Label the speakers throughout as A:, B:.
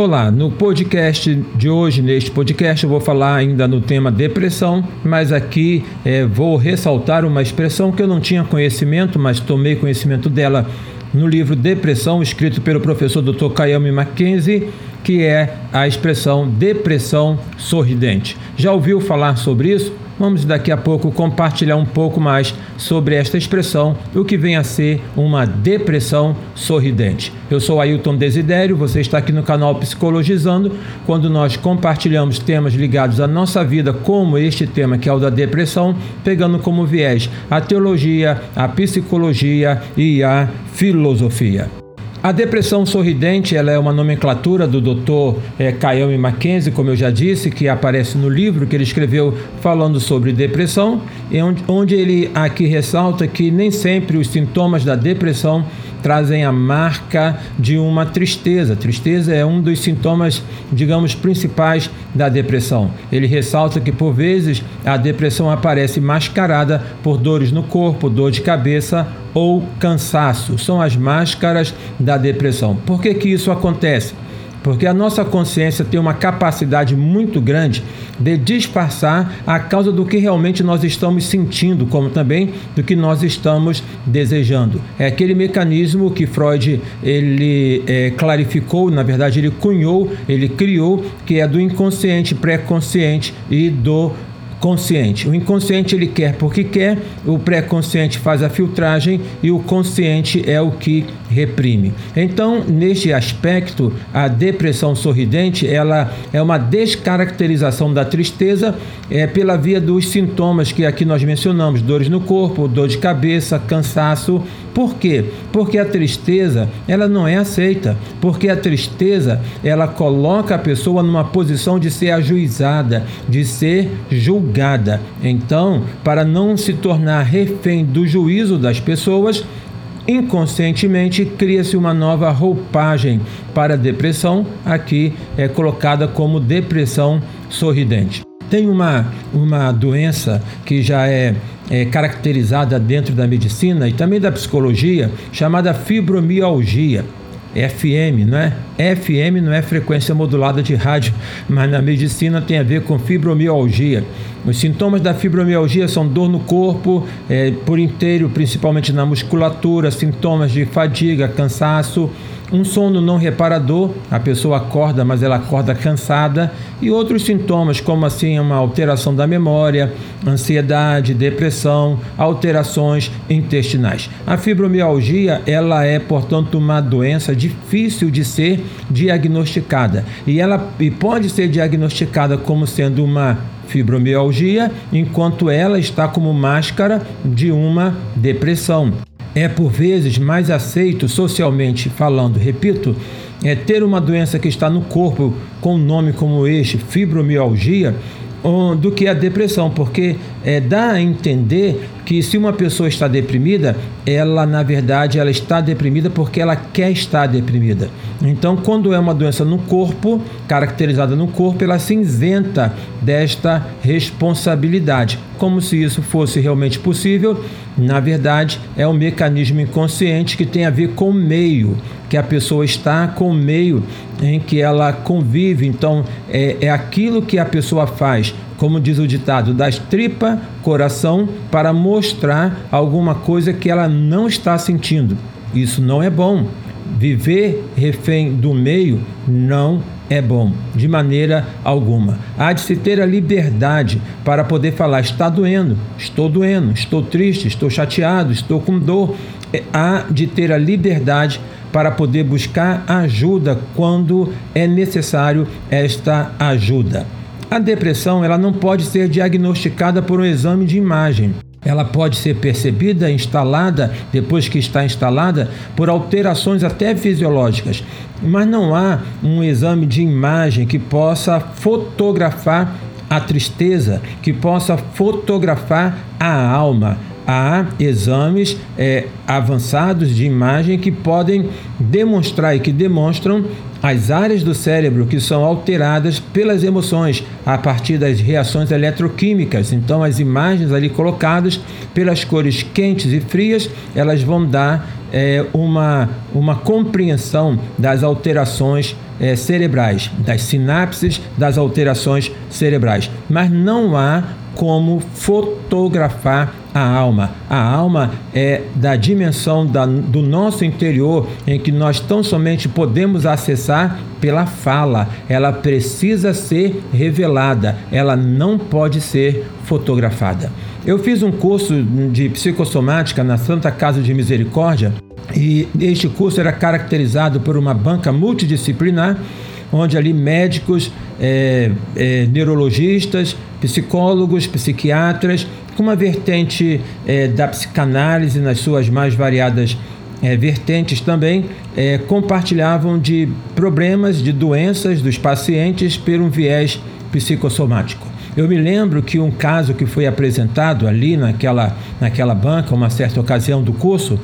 A: Olá, no podcast de hoje, neste podcast, eu vou falar ainda no tema depressão, mas aqui é, vou ressaltar uma expressão que eu não tinha conhecimento, mas tomei conhecimento dela no livro Depressão, escrito pelo professor Dr. Kayami Mackenzie, que é a expressão depressão sorridente. Já ouviu falar sobre isso? Vamos daqui a pouco compartilhar um pouco mais sobre esta expressão, o que vem a ser uma depressão sorridente. Eu sou Ailton Desidério, você está aqui no canal Psicologizando, quando nós compartilhamos temas ligados à nossa vida, como este tema que é o da depressão, pegando como viés a teologia, a psicologia e a filosofia. A depressão sorridente ela é uma nomenclatura do Dr. É, Kayami Mackenzie, como eu já disse, que aparece no livro que ele escreveu falando sobre depressão, onde, onde ele aqui ressalta que nem sempre os sintomas da depressão trazem a marca de uma tristeza. Tristeza é um dos sintomas, digamos, principais da depressão. Ele ressalta que por vezes a depressão aparece mascarada por dores no corpo, dor de cabeça ou cansaço. São as máscaras da depressão. Por que que isso acontece? porque a nossa consciência tem uma capacidade muito grande de disfarçar a causa do que realmente nós estamos sentindo, como também do que nós estamos desejando. É aquele mecanismo que Freud ele é, clarificou, na verdade ele cunhou, ele criou, que é do inconsciente, pré-consciente e do consciente. O inconsciente ele quer porque quer, o pré-consciente faz a filtragem e o consciente é o que reprime. Então, neste aspecto, a depressão sorridente, ela é uma descaracterização da tristeza é, pela via dos sintomas que aqui nós mencionamos, dores no corpo, dor de cabeça, cansaço. Por quê? Porque a tristeza, ela não é aceita, porque a tristeza, ela coloca a pessoa numa posição de ser ajuizada, de ser julgada. Então, para não se tornar refém do juízo das pessoas, inconscientemente cria-se uma nova roupagem para a depressão, aqui é colocada como depressão sorridente. Tem uma, uma doença que já é, é caracterizada dentro da medicina e também da psicologia, chamada fibromialgia. FM, não é? FM não é frequência modulada de rádio, mas na medicina tem a ver com fibromialgia. Os sintomas da fibromialgia são dor no corpo é, por inteiro, principalmente na musculatura, sintomas de fadiga, cansaço, um sono não reparador, a pessoa acorda, mas ela acorda cansada, e outros sintomas, como assim uma alteração da memória, ansiedade, depressão, alterações intestinais. A fibromialgia, ela é, portanto, uma doença difícil de ser diagnosticada, e ela e pode ser diagnosticada como sendo uma fibromialgia, enquanto ela está como máscara de uma depressão é por vezes mais aceito socialmente falando, repito, é ter uma doença que está no corpo com um nome como este, fibromialgia, do que a depressão, porque é, dá a entender que se uma pessoa está deprimida, ela na verdade ela está deprimida porque ela quer estar deprimida. Então, quando é uma doença no corpo, caracterizada no corpo, ela se isenta desta responsabilidade, como se isso fosse realmente possível. Na verdade, é um mecanismo inconsciente que tem a ver com o meio que a pessoa está, com o meio em que ela convive. Então, é, é aquilo que a pessoa faz como diz o ditado, das tripa coração para mostrar alguma coisa que ela não está sentindo. Isso não é bom. Viver refém do meio não é bom, de maneira alguma. Há de se ter a liberdade para poder falar: está doendo, estou doendo, estou triste, estou chateado, estou com dor. É, há de ter a liberdade para poder buscar ajuda quando é necessário esta ajuda. A depressão ela não pode ser diagnosticada por um exame de imagem. Ela pode ser percebida, instalada, depois que está instalada, por alterações até fisiológicas. Mas não há um exame de imagem que possa fotografar a tristeza, que possa fotografar a alma, há exames é, avançados de imagem que podem demonstrar e que demonstram as áreas do cérebro que são alteradas pelas emoções a partir das reações eletroquímicas. Então, as imagens ali colocadas pelas cores quentes e frias, elas vão dar é, uma, uma compreensão das alterações é, cerebrais, das sinapses, das alterações cerebrais. Mas não há como fotografar a alma. A alma é da dimensão da, do nosso interior em que nós tão somente podemos acessar pela fala. Ela precisa ser revelada, ela não pode ser fotografada. Eu fiz um curso de psicossomática na Santa Casa de Misericórdia e este curso era caracterizado por uma banca multidisciplinar onde ali médicos, é, é, neurologistas, psicólogos, psiquiatras, com uma vertente é, da psicanálise nas suas mais variadas é, vertentes também, é, compartilhavam de problemas, de doenças dos pacientes por um viés psicossomático. Eu me lembro que um caso que foi apresentado ali naquela, naquela banca, uma certa ocasião do curso,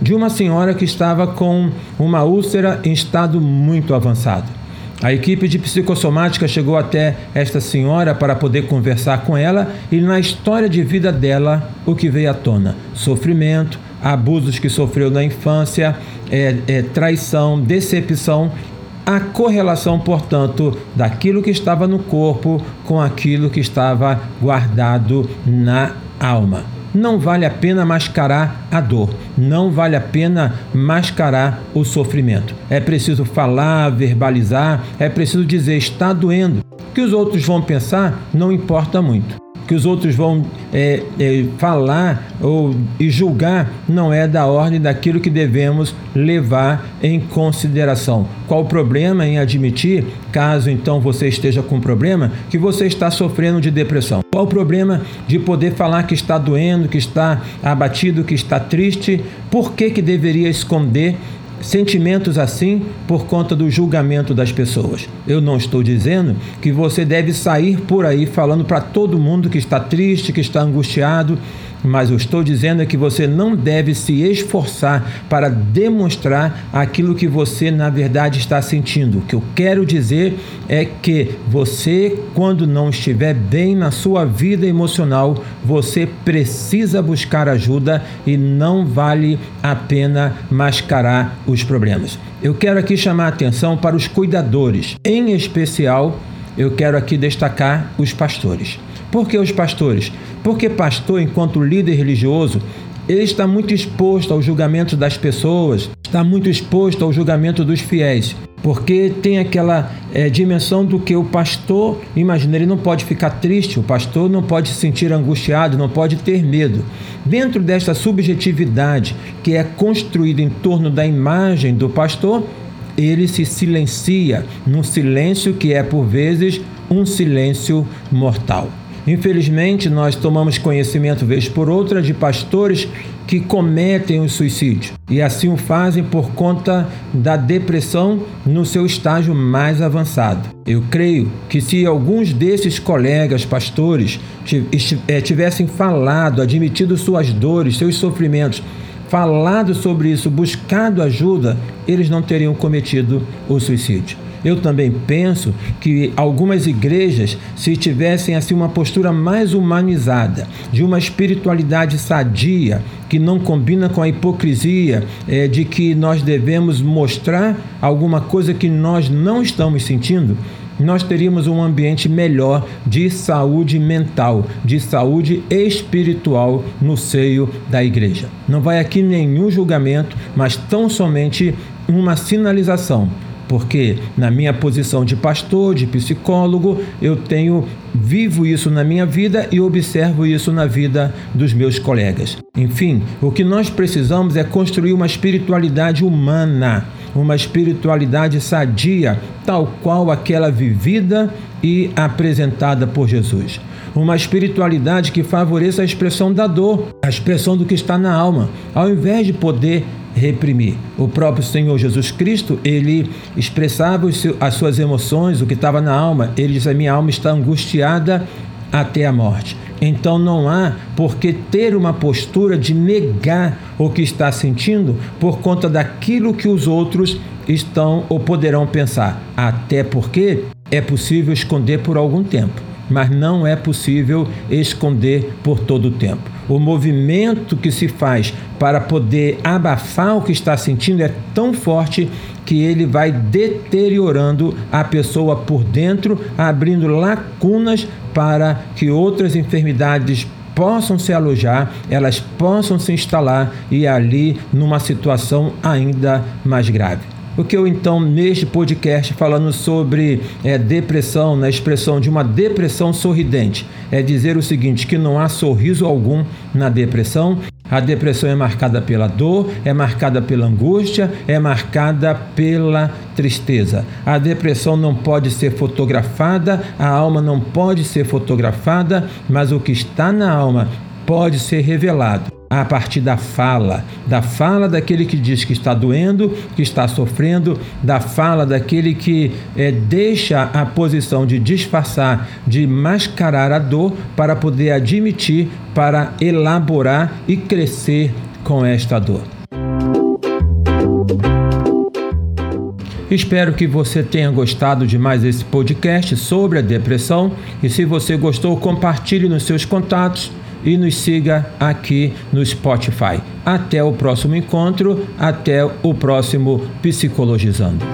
A: de uma senhora que estava com uma úlcera em estado muito avançado. A equipe de psicossomática chegou até esta senhora para poder conversar com ela e na história de vida dela o que veio à tona: sofrimento, abusos que sofreu na infância, é, é, traição, decepção. A correlação, portanto, daquilo que estava no corpo com aquilo que estava guardado na alma não vale a pena mascarar a dor, não vale a pena mascarar o sofrimento. É preciso falar, verbalizar, é preciso dizer está doendo. O que os outros vão pensar não importa muito que os outros vão é, é, falar ou e julgar não é da ordem daquilo que devemos levar em consideração. Qual o problema em admitir, caso então você esteja com problema, que você está sofrendo de depressão? Qual o problema de poder falar que está doendo, que está abatido, que está triste? Por que, que deveria esconder sentimentos assim por conta do julgamento das pessoas. Eu não estou dizendo que você deve sair por aí falando para todo mundo que está triste, que está angustiado, mas eu estou dizendo é que você não deve se esforçar para demonstrar aquilo que você na verdade está sentindo. O que eu quero dizer é que você, quando não estiver bem na sua vida emocional, você precisa buscar ajuda e não vale a pena mascarar os problemas. Eu quero aqui chamar a atenção para os cuidadores, em especial, eu quero aqui destacar os pastores. Por que os pastores? Porque pastor, enquanto líder religioso, ele está muito exposto ao julgamento das pessoas, está muito exposto ao julgamento dos fiéis, porque tem aquela é, dimensão do que o pastor, imagina, ele não pode ficar triste, o pastor não pode se sentir angustiado, não pode ter medo. Dentro desta subjetividade que é construída em torno da imagem do pastor, ele se silencia num silêncio que é, por vezes, um silêncio mortal. Infelizmente, nós tomamos conhecimento, vez por outra, de pastores que cometem o suicídio e assim o fazem por conta da depressão no seu estágio mais avançado. Eu creio que se alguns desses colegas pastores eh, tivessem falado, admitido suas dores, seus sofrimentos, falado sobre isso, buscado ajuda, eles não teriam cometido o suicídio. Eu também penso que algumas igrejas, se tivessem assim uma postura mais humanizada, de uma espiritualidade sadia, que não combina com a hipocrisia é, de que nós devemos mostrar alguma coisa que nós não estamos sentindo, nós teríamos um ambiente melhor de saúde mental, de saúde espiritual no seio da igreja. Não vai aqui nenhum julgamento, mas tão somente uma sinalização porque na minha posição de pastor, de psicólogo, eu tenho vivo isso na minha vida e observo isso na vida dos meus colegas. Enfim, o que nós precisamos é construir uma espiritualidade humana, uma espiritualidade sadia, tal qual aquela vivida e apresentada por Jesus. Uma espiritualidade que favoreça a expressão da dor, a expressão do que está na alma, ao invés de poder reprimir. O próprio Senhor Jesus Cristo, ele expressava as suas emoções, o que estava na alma. Ele diz: A minha alma está angustiada até a morte. Então não há por que ter uma postura de negar o que está sentindo por conta daquilo que os outros estão ou poderão pensar. Até porque é possível esconder por algum tempo, mas não é possível esconder por todo o tempo. O movimento que se faz para poder abafar o que está sentindo é tão forte que ele vai deteriorando a pessoa por dentro, abrindo lacunas para que outras enfermidades possam se alojar, elas possam se instalar e ali numa situação ainda mais grave. O que eu então, neste podcast, falando sobre é, depressão, na expressão de uma depressão sorridente, é dizer o seguinte: que não há sorriso algum na depressão. A depressão é marcada pela dor, é marcada pela angústia, é marcada pela tristeza. A depressão não pode ser fotografada, a alma não pode ser fotografada, mas o que está na alma pode ser revelado a partir da fala, da fala daquele que diz que está doendo, que está sofrendo, da fala daquele que é, deixa a posição de disfarçar, de mascarar a dor para poder admitir, para elaborar e crescer com esta dor. Espero que você tenha gostado de mais esse podcast sobre a depressão e se você gostou, compartilhe nos seus contatos e nos siga aqui no Spotify. Até o próximo encontro, até o próximo Psicologizando.